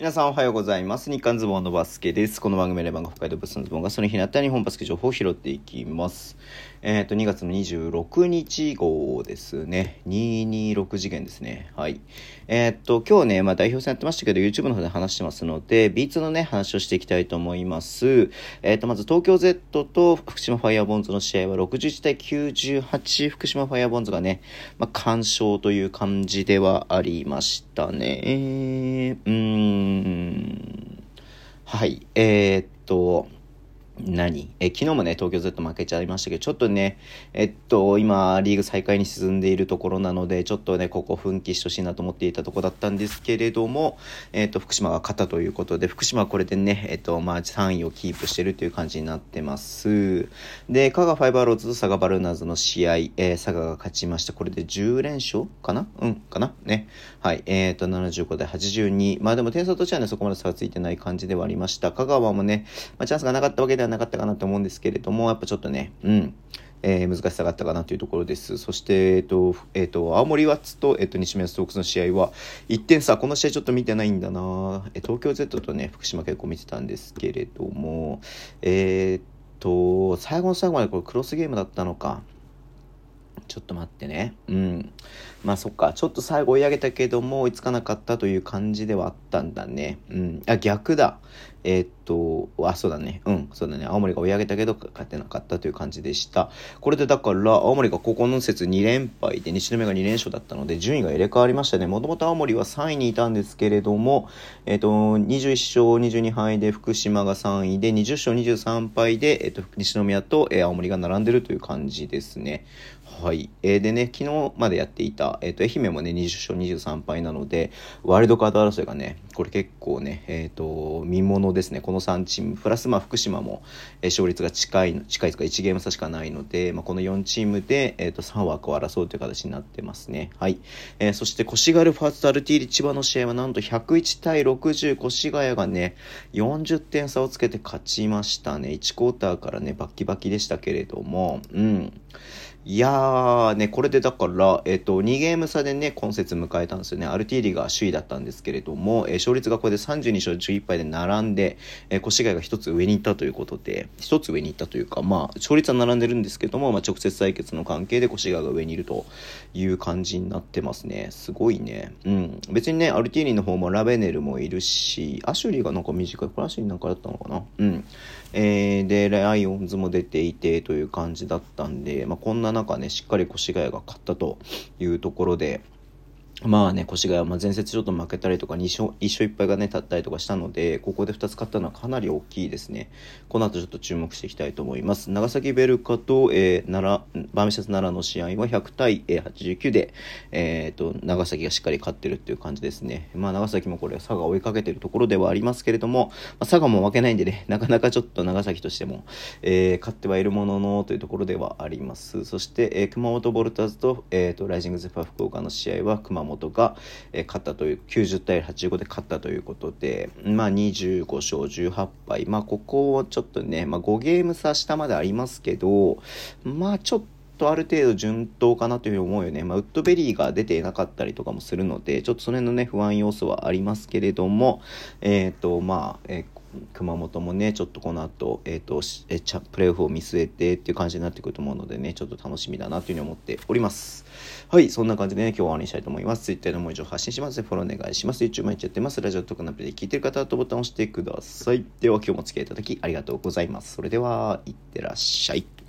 皆さんおはようございます。日刊ズボンのバスケです。この番組レバンが北海道ブスのズボンがその日になった日本バスケ情報を拾っていきます。えっ、ー、と、2月の26日号ですね。226次元ですね。はい。えっ、ー、と、今日ね、まあ代表戦やってましたけど、YouTube の方で話してますので、B2 のね、話をしていきたいと思います。えっ、ー、と、まず東京 Z と福島ファイアーボンズの試合は61対98、福島ファイアーボンズがね、まあ、干渉という感じではありましたね。えー、うーん。はい。え、っと、何？え昨日もね、東京 Z 負けちゃいましたけど、ちょっとね、えっと、今、リーグ再開に進んでいるところなので、ちょっとね、ここ奮起してほしいなと思っていたところだったんですけれども、えっと、福島が勝ったということで、福島はこれでね、えっと、まあ、3位をキープしてるという感じになってます。で、香川ファイバーローズと佐賀バルーナーズの試合、えー、佐賀が勝ちました。これで10連勝かな？うん、かな？ね。はい。えっ、と、75対82。まあでも点差としてはね、そこまで差がついてない感じではありました。香川もね、まあ、チャンスがなかったわけではなかったかなと思うんですけれども、やっぱちょっとね、うん。えー、難しさがあったかなというところです。そして、えっ、ー、と、えっ、ー、と、青森ワッツと、えっ、と、西宮ストークスの試合は、1点差、この試合ちょっと見てないんだなえ東京 Z とね、福島結構見てたんですけれども、えっと、最後の最後までこれクロスゲームだったのか。ちょっと待ってね。うん。まあそっか。ちょっと最後追い上げたけども追いつかなかったという感じではあったんだね。うん。あ、逆だ。えー、っと、あ、そうだね。うん、そうだね。青森が追い上げたけど勝てなかったという感じでした。これでだから、青森がここの節2連敗で、西宮が2連勝だったので、順位が入れ替わりましたね。もともと青森は3位にいたんですけれども、えー、っと、21勝22敗で福島が3位で、20勝23敗で、えー、っと、西宮と、えー、青森が並んでるという感じですね。はい。えー、でね、昨日までやっていた、えっ、ー、と、愛媛もね、20勝23敗なので、ワールドカード争いがね、これ結構ね、えっ、ー、と、見もの物ですね。この3チーム、プラスまあ福島も、え、勝率が近い、近いとか1ゲーム差しかないので、まあ、この4チームで、えっ、と、3枠を争うという形になってますね。はい。えそして、越谷ファーストアルティーリ千葉の試合はなんと101対60、越谷がね、40点差をつけて勝ちましたね。1クォーターからね、バッキバキでしたけれども、うん。いやー、ね、これでだから、えっ、と、2ゲーム差でね、今節迎えたんですよね。アルティーリが首位だったんですけれども、えー、勝率がこれで32勝11敗で並んで、えー、越谷が1つ上に行ったということで、1つ上に行ったというか、まあ、勝率は並んでるんですけども、まあ、直接対決の関係で越谷が上にいるという感じになってますね。すごいね。うん。別にね、アルティーリの方もラベネルもいるし、アシュリーがなんか短い、これアシュリーなんかだったのかなうん。えー、で、ライオンズも出ていてという感じだったんで、まあ、こんな中ね、しっかり越谷が勝ったというところで、まあね、越谷は前節ちょっと負けたりとか2勝、1勝1敗がね、立ったりとかしたので、ここで2つ勝ったのはかなり大きいですね。この後ちょっと注目していきたいと思います。長崎ベルカと、えー、奈良、バーミシャス奈良の試合は100対、89で、えー、と、長崎がしっかり勝ってるっていう感じですね。まあ長崎もこれ佐賀追いかけてるところではありますけれども、まあ、佐賀も負けないんでね、なかなかちょっと長崎としても、えー、勝ってはいるもののというところではあります。そして、えー、熊本ボルターズと、えー、と、ライジングゼファー福岡の試合は熊本本が、え勝ったという90対85で勝ったということで、まあ、25勝18敗、まあ、ここをちょっとね、まあ、5ゲーム差下までありますけど、まあ、ちょっとある程度順当かなというふうに思うよね。まあ、ウッドベリーが出ていなかったりとかもするので、ちょっとその辺のね、不安要素はありますけれども、えっ、ー、と、まあ、えー熊本もね、ちょっとこの後、えっ、ー、と、えチャプレーオフを見据えてっていう感じになってくると思うのでね、ちょっと楽しみだなというふうに思っております。はい、そんな感じでね、今日は終わりにしたいと思います。Twitter のもう以上発信します。フォローお願いします。YouTube 毎日やってます。ラジオとかのアプリで聞いてる方はボタンを押してください。では今日もお付き合いいただきありがとうございます。それでは、いってらっしゃい。